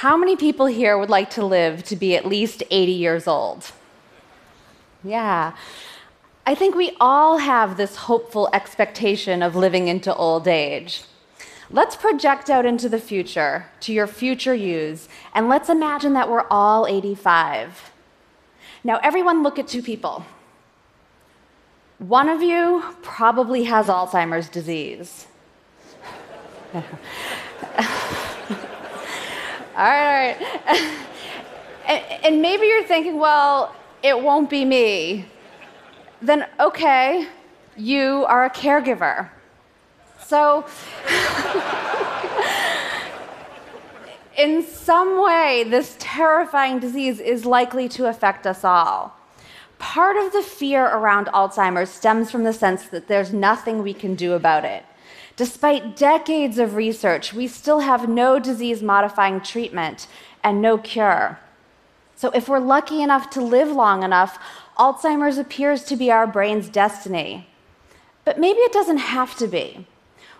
How many people here would like to live to be at least 80 years old? Yeah. I think we all have this hopeful expectation of living into old age. Let's project out into the future, to your future yous, and let's imagine that we're all 85. Now, everyone look at two people. One of you probably has Alzheimer's disease. all right, all right. and, and maybe you're thinking, well, it won't be me. Then, okay, you are a caregiver. So, in some way, this terrifying disease is likely to affect us all. Part of the fear around Alzheimer's stems from the sense that there's nothing we can do about it. Despite decades of research, we still have no disease modifying treatment and no cure. So, if we're lucky enough to live long enough, Alzheimer's appears to be our brain's destiny. But maybe it doesn't have to be.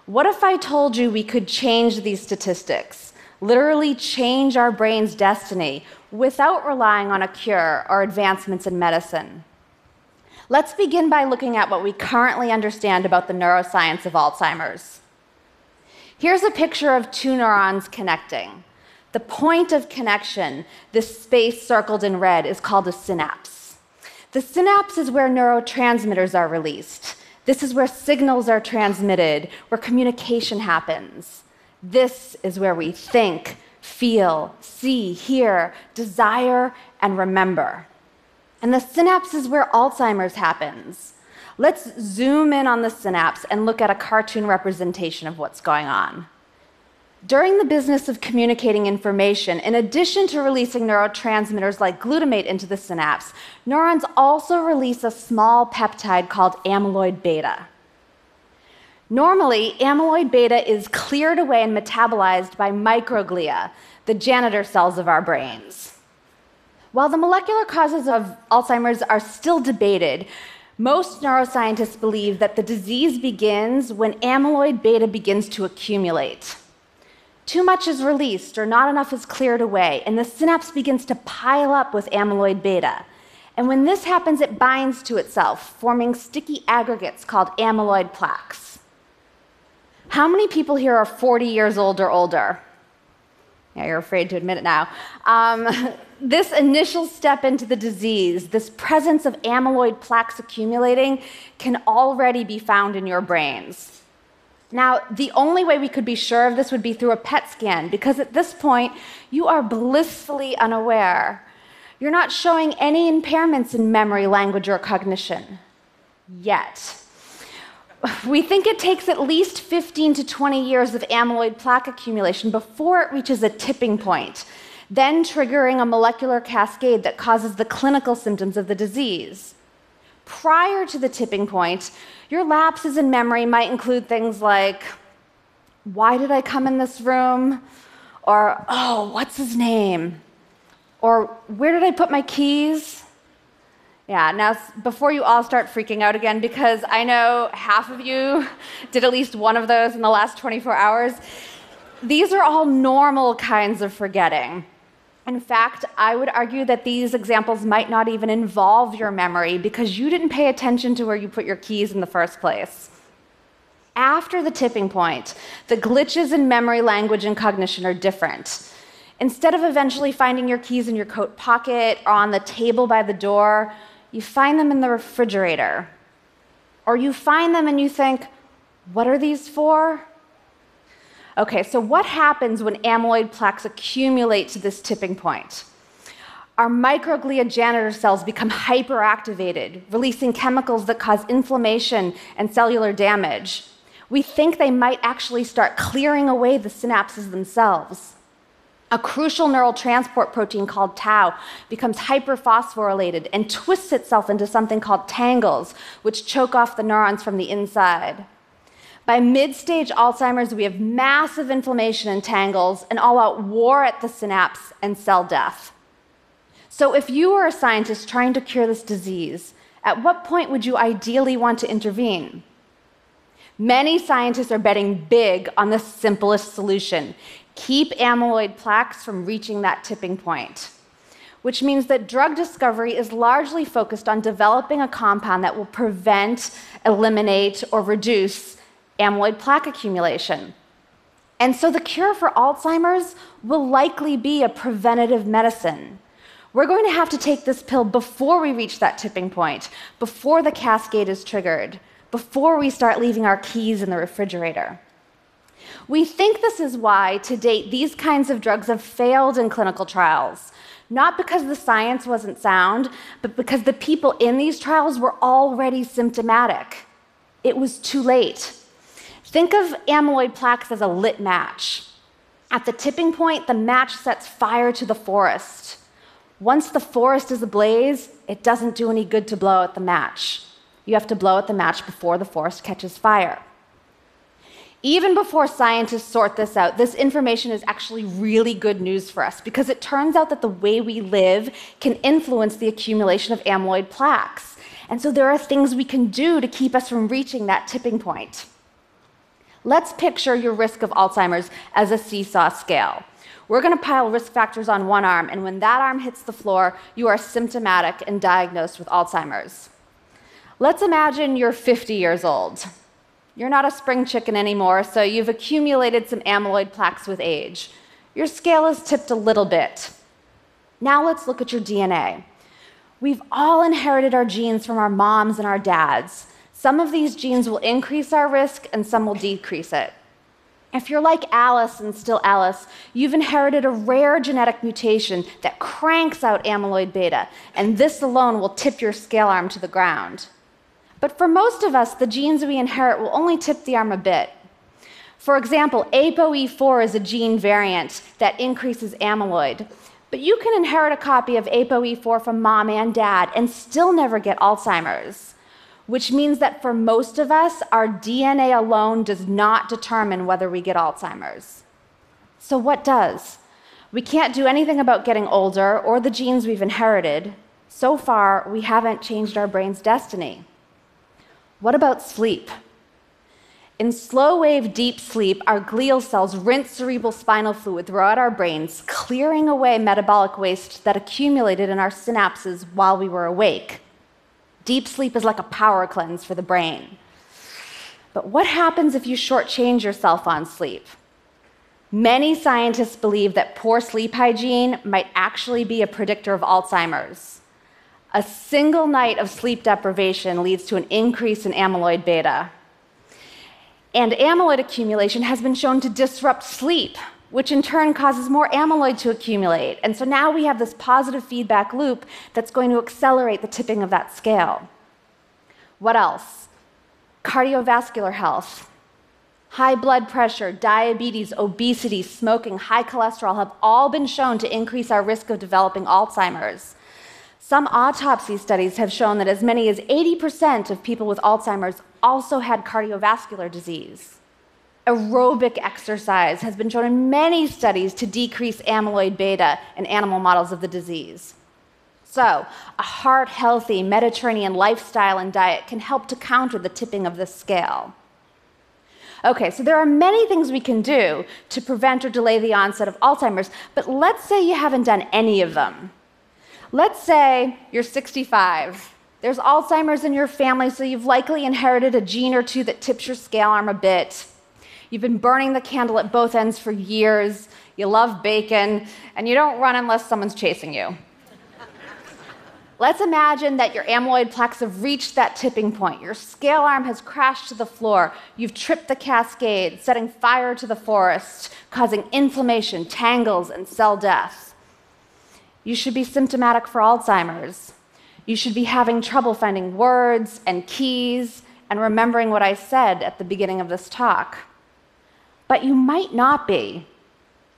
What if I told you we could change these statistics, literally change our brain's destiny, without relying on a cure or advancements in medicine? Let's begin by looking at what we currently understand about the neuroscience of Alzheimer's. Here's a picture of two neurons connecting. The point of connection, this space circled in red, is called a synapse. The synapse is where neurotransmitters are released. This is where signals are transmitted, where communication happens. This is where we think, feel, see, hear, desire, and remember. And the synapse is where Alzheimer's happens. Let's zoom in on the synapse and look at a cartoon representation of what's going on. During the business of communicating information, in addition to releasing neurotransmitters like glutamate into the synapse, neurons also release a small peptide called amyloid beta. Normally, amyloid beta is cleared away and metabolized by microglia, the janitor cells of our brains. While the molecular causes of Alzheimer's are still debated, most neuroscientists believe that the disease begins when amyloid beta begins to accumulate. Too much is released or not enough is cleared away, and the synapse begins to pile up with amyloid beta. And when this happens, it binds to itself, forming sticky aggregates called amyloid plaques. How many people here are 40 years old or older? Yeah, you're afraid to admit it now. Um, this initial step into the disease, this presence of amyloid plaques accumulating, can already be found in your brains. Now, the only way we could be sure of this would be through a PET scan, because at this point, you are blissfully unaware. You're not showing any impairments in memory, language, or cognition. Yet. We think it takes at least 15 to 20 years of amyloid plaque accumulation before it reaches a tipping point, then triggering a molecular cascade that causes the clinical symptoms of the disease prior to the tipping point, your lapses in memory might include things like, why did I come in this room? Or, oh, what's his name? Or, where did I put my keys? Yeah, now before you all start freaking out again, because I know half of you did at least one of those in the last 24 hours, these are all normal kinds of forgetting. In fact, I would argue that these examples might not even involve your memory because you didn't pay attention to where you put your keys in the first place. After the tipping point, the glitches in memory, language, and cognition are different. Instead of eventually finding your keys in your coat pocket or on the table by the door, you find them in the refrigerator. Or you find them and you think, what are these for? Okay, so what happens when amyloid plaques accumulate to this tipping point? Our microglia janitor cells become hyperactivated, releasing chemicals that cause inflammation and cellular damage. We think they might actually start clearing away the synapses themselves. A crucial neural transport protein called tau becomes hyperphosphorylated and twists itself into something called tangles, which choke off the neurons from the inside. By mid stage Alzheimer's, we have massive inflammation and tangles, an all out war at the synapse, and cell death. So, if you were a scientist trying to cure this disease, at what point would you ideally want to intervene? Many scientists are betting big on the simplest solution keep amyloid plaques from reaching that tipping point, which means that drug discovery is largely focused on developing a compound that will prevent, eliminate, or reduce amyloid plaque accumulation. And so the cure for Alzheimer's will likely be a preventative medicine. We're going to have to take this pill before we reach that tipping point, before the cascade is triggered, before we start leaving our keys in the refrigerator. We think this is why, to date, these kinds of drugs have failed in clinical trials. Not because the science wasn't sound, but because the people in these trials were already symptomatic. It was too late. Think of amyloid plaques as a lit match. At the tipping point, the match sets fire to the forest. Once the forest is ablaze, it doesn't do any good to blow out the match. You have to blow out the match before the forest catches fire. Even before scientists sort this out, this information is actually really good news for us because it turns out that the way we live can influence the accumulation of amyloid plaques. And so there are things we can do to keep us from reaching that tipping point. Let's picture your risk of Alzheimer's as a seesaw scale. We're going to pile risk factors on one arm, and when that arm hits the floor, you are symptomatic and diagnosed with Alzheimer's. Let's imagine you're 50 years old. You're not a spring chicken anymore, so you've accumulated some amyloid plaques with age. Your scale is tipped a little bit. Now let's look at your DNA. We've all inherited our genes from our moms and our dads. Some of these genes will increase our risk and some will decrease it. If you're like Alice and still Alice, you've inherited a rare genetic mutation that cranks out amyloid beta, and this alone will tip your scale arm to the ground. But for most of us, the genes we inherit will only tip the arm a bit. For example, ApoE4 is a gene variant that increases amyloid. But you can inherit a copy of ApoE4 from mom and dad and still never get Alzheimer's which means that for most of us, our DNA alone does not determine whether we get Alzheimer's. So, what does? We can't do anything about getting older or the genes we've inherited. So far, we haven't changed our brain's destiny. What about sleep? In slow wave deep sleep, our glial cells rinse cerebral spinal fluid throughout our brains, clearing away metabolic waste that accumulated in our synapses while we were awake. Deep sleep is like a power cleanse for the brain. But what happens if you shortchange yourself on sleep? Many scientists believe that poor sleep hygiene might actually be a predictor of Alzheimer's. A single night of sleep deprivation leads to an increase in amyloid beta. And amyloid accumulation has been shown to disrupt sleep, which in turn causes more amyloid to accumulate. And so now we have this positive feedback loop that's going to accelerate the tipping of that scale. What else? Cardiovascular health. High blood pressure, diabetes, obesity, smoking, high cholesterol have all been shown to increase our risk of developing Alzheimer's. Some autopsy studies have shown that as many as 80% of people with Alzheimer's also had cardiovascular disease aerobic exercise has been shown in many studies to decrease amyloid beta in animal models of the disease. So, a heart healthy Mediterranean lifestyle and diet can help to counter the tipping of this scale. Okay, so there are many things we can do to prevent or delay the onset of Alzheimer's, but let's say you haven't done any of them. Let's say you're 65. There's Alzheimer's in your family, so you've likely inherited a gene or two that tips your scale arm a bit. You've been burning the candle at both ends for years. You love bacon, and you don't run unless someone's chasing you. Let's imagine that your amyloid plaques have reached that tipping point. Your scale arm has crashed to the floor. You've tripped the cascade, setting fire to the forest, causing inflammation, tangles, and cell death. You should be symptomatic for Alzheimer's. You should be having trouble finding words and keys and remembering what I said at the beginning of this talk but you might not be.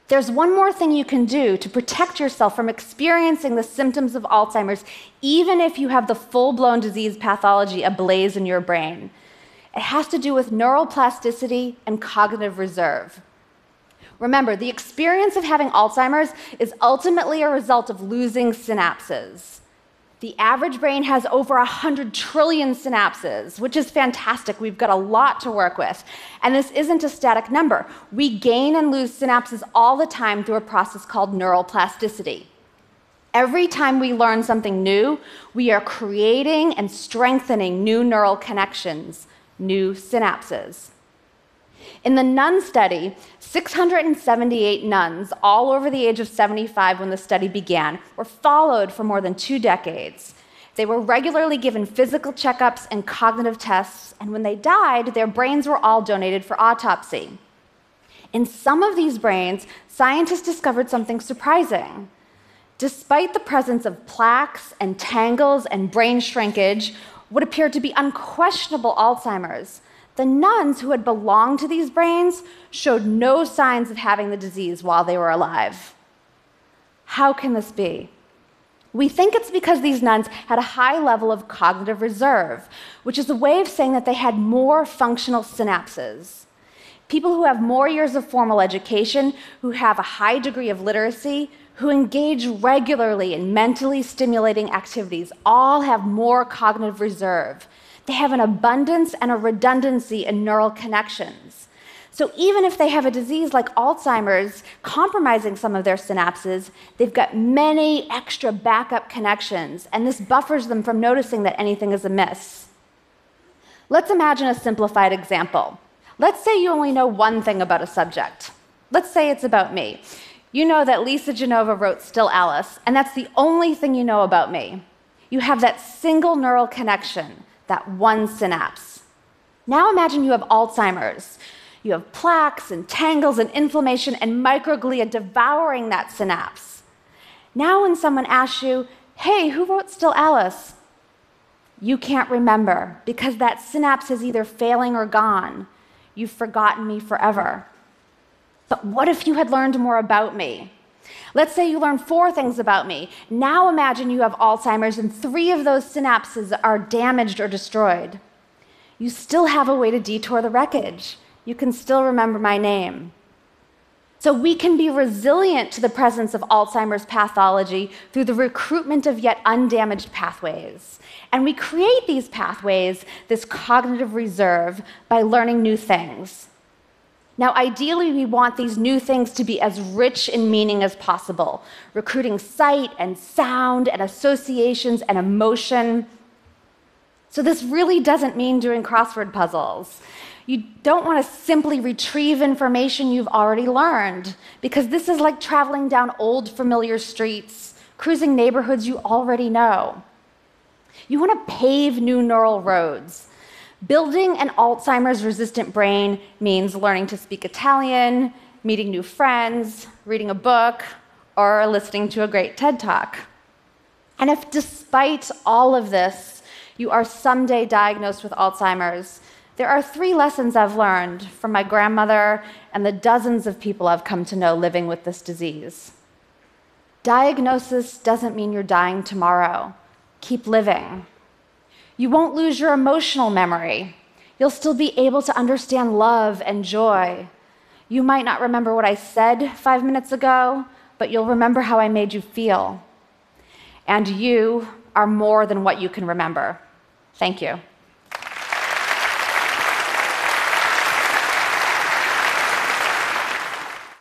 There's one more thing you can do to protect yourself from experiencing the symptoms of Alzheimer's, even if you have the full blown disease pathology ablaze in your brain. It has to do with neuroplasticity and cognitive reserve. Remember, the experience of having Alzheimer's is ultimately a result of losing synapses. The average brain has over 100 trillion synapses, which is fantastic. We've got a lot to work with. And this isn't a static number. We gain and lose synapses all the time through a process called neural plasticity. Every time we learn something new, we are creating and strengthening new neural connections, new synapses. In the nun study, 678 nuns, all over the age of 75 when the study began, were followed for more than two decades. They were regularly given physical checkups and cognitive tests, and when they died, their brains were all donated for autopsy. In some of these brains, scientists discovered something surprising. Despite the presence of plaques and tangles and brain shrinkage, what appeared to be unquestionable Alzheimer's, the nuns who had belonged to these brains showed no signs of having the disease while they were alive. How can this be? We think it's because these nuns had a high level of cognitive reserve, which is a way of saying that they had more functional synapses. People who have more years of formal education, who have a high degree of literacy, who engage regularly in mentally stimulating activities, all have more cognitive reserve. They have an abundance and a redundancy in neural connections. So even if they have a disease like Alzheimer's, compromising some of their synapses, they've got many extra backup connections, and this buffers them from noticing that anything is amiss. Let's imagine a simplified example. Let's say you only know one thing about a subject. Let's say it's about me. You know that Lisa Genova wrote Still Alice, and that's the only thing you know about me. You have that single neural connection that one synapse. Now imagine you have Alzheimer's. You have plaques and tangles and inflammation and microglia devouring that synapse. Now, when someone asks you, hey, who wrote Still Alice? You can't remember because that synapse is either failing or gone. You've forgotten me forever. But what if you had learned more about me? Let's say you learn four things about me. Now imagine you have Alzheimer's and three of those synapses are damaged or destroyed. You still have a way to detour the wreckage. You can still remember my name. So we can be resilient to the presence of Alzheimer's pathology through the recruitment of yet undamaged pathways. And we create these pathways, this cognitive reserve, by learning new things. Now, ideally, we want these new things to be as rich in meaning as possible, recruiting sight and sound and associations and emotion. So, this really doesn't mean doing crossword puzzles. You don't want to simply retrieve information you've already learned, because this is like traveling down old familiar streets, cruising neighborhoods you already know. You want to pave new neural roads Building an Alzheimer's resistant brain means learning to speak Italian, meeting new friends, reading a book, or listening to a great TED talk. And if despite all of this, you are someday diagnosed with Alzheimer's, there are three lessons I've learned from my grandmother and the dozens of people I've come to know living with this disease. Diagnosis doesn't mean you're dying tomorrow. Keep living. You won't lose your emotional memory. You'll still be able to understand love and joy. You might not remember what I said five minutes ago, but you'll remember how I made you feel. And you are more than what you can remember. Thank you.